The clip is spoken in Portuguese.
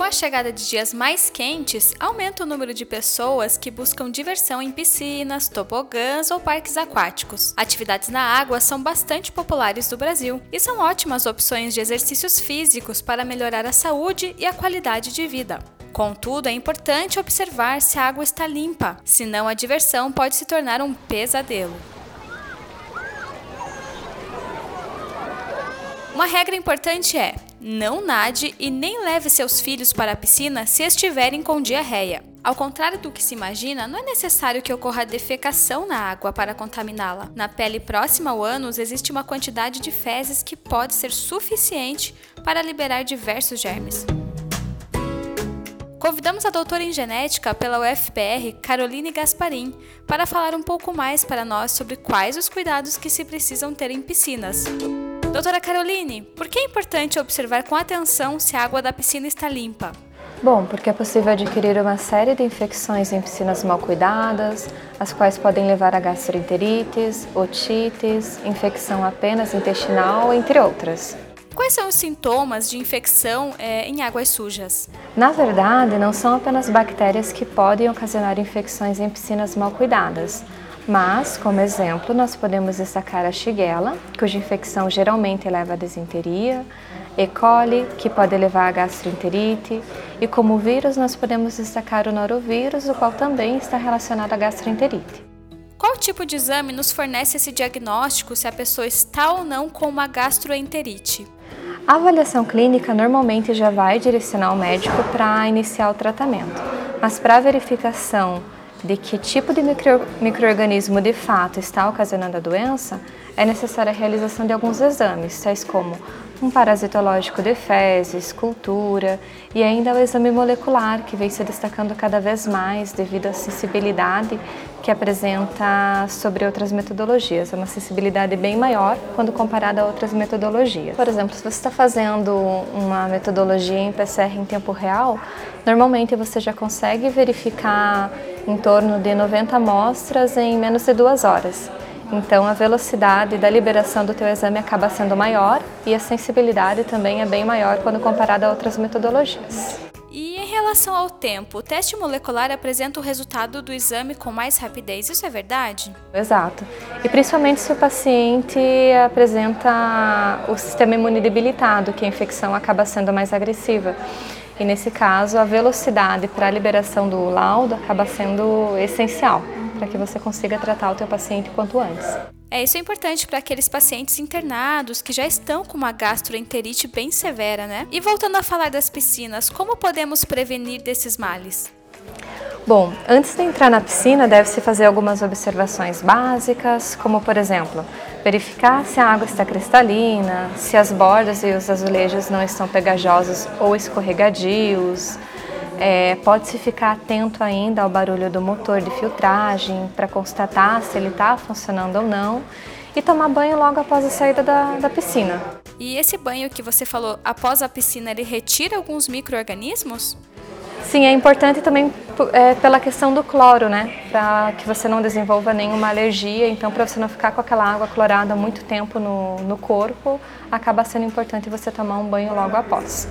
Com a chegada de dias mais quentes, aumenta o número de pessoas que buscam diversão em piscinas, tobogãs ou parques aquáticos. Atividades na água são bastante populares no Brasil e são ótimas opções de exercícios físicos para melhorar a saúde e a qualidade de vida. Contudo, é importante observar se a água está limpa, senão a diversão pode se tornar um pesadelo. Uma regra importante é: não nade e nem leve seus filhos para a piscina se estiverem com diarreia. Ao contrário do que se imagina, não é necessário que ocorra defecação na água para contaminá-la. Na pele próxima ao ânus existe uma quantidade de fezes que pode ser suficiente para liberar diversos germes. Convidamos a doutora em genética pela UFPR, Caroline Gasparim, para falar um pouco mais para nós sobre quais os cuidados que se precisam ter em piscinas. Doutora Caroline, por que é importante observar com atenção se a água da piscina está limpa? Bom, porque é possível adquirir uma série de infecções em piscinas mal cuidadas, as quais podem levar a gastroenterites, otites, infecção apenas intestinal, entre outras. Quais são os sintomas de infecção é, em águas sujas? Na verdade, não são apenas bactérias que podem ocasionar infecções em piscinas mal cuidadas. Mas, como exemplo, nós podemos destacar a Shigella, cuja infecção geralmente leva à desinteria, E. coli, que pode levar à gastroenterite, e como vírus nós podemos destacar o norovírus, o qual também está relacionado à gastroenterite. Qual tipo de exame nos fornece esse diagnóstico se a pessoa está ou não com uma gastroenterite? A avaliação clínica normalmente já vai direcionar o médico para iniciar o tratamento, mas para verificação de que tipo de micro, microorganismo de fato está ocasionando a doença, é necessária a realização de alguns exames, tais como um parasitológico de fezes, cultura e ainda o exame molecular, que vem se destacando cada vez mais devido à sensibilidade que apresenta sobre outras metodologias. É uma sensibilidade bem maior quando comparada a outras metodologias. Por exemplo, se você está fazendo uma metodologia em PCR em tempo real, normalmente você já consegue verificar em torno de 90 amostras em menos de duas horas. Então a velocidade da liberação do teu exame acaba sendo maior e a sensibilidade também é bem maior quando comparada a outras metodologias. E em relação ao tempo, o teste molecular apresenta o resultado do exame com mais rapidez, isso é verdade? Exato. E principalmente se o paciente apresenta o sistema imune debilitado, que a infecção acaba sendo mais agressiva. E nesse caso, a velocidade para a liberação do laudo acaba sendo essencial para que você consiga tratar o teu paciente quanto antes. É, isso é importante para aqueles pacientes internados que já estão com uma gastroenterite bem severa, né? E voltando a falar das piscinas, como podemos prevenir desses males? Bom, antes de entrar na piscina, deve-se fazer algumas observações básicas, como por exemplo, verificar se a água está cristalina, se as bordas e os azulejos não estão pegajosos ou escorregadios, é, Pode-se ficar atento ainda ao barulho do motor de filtragem para constatar se ele está funcionando ou não e tomar banho logo após a saída da, da piscina. E esse banho que você falou após a piscina, ele retira alguns micro-organismos? Sim, é importante também é, pela questão do cloro, né? Para que você não desenvolva nenhuma alergia. Então, para você não ficar com aquela água clorada muito tempo no, no corpo, acaba sendo importante você tomar um banho logo após.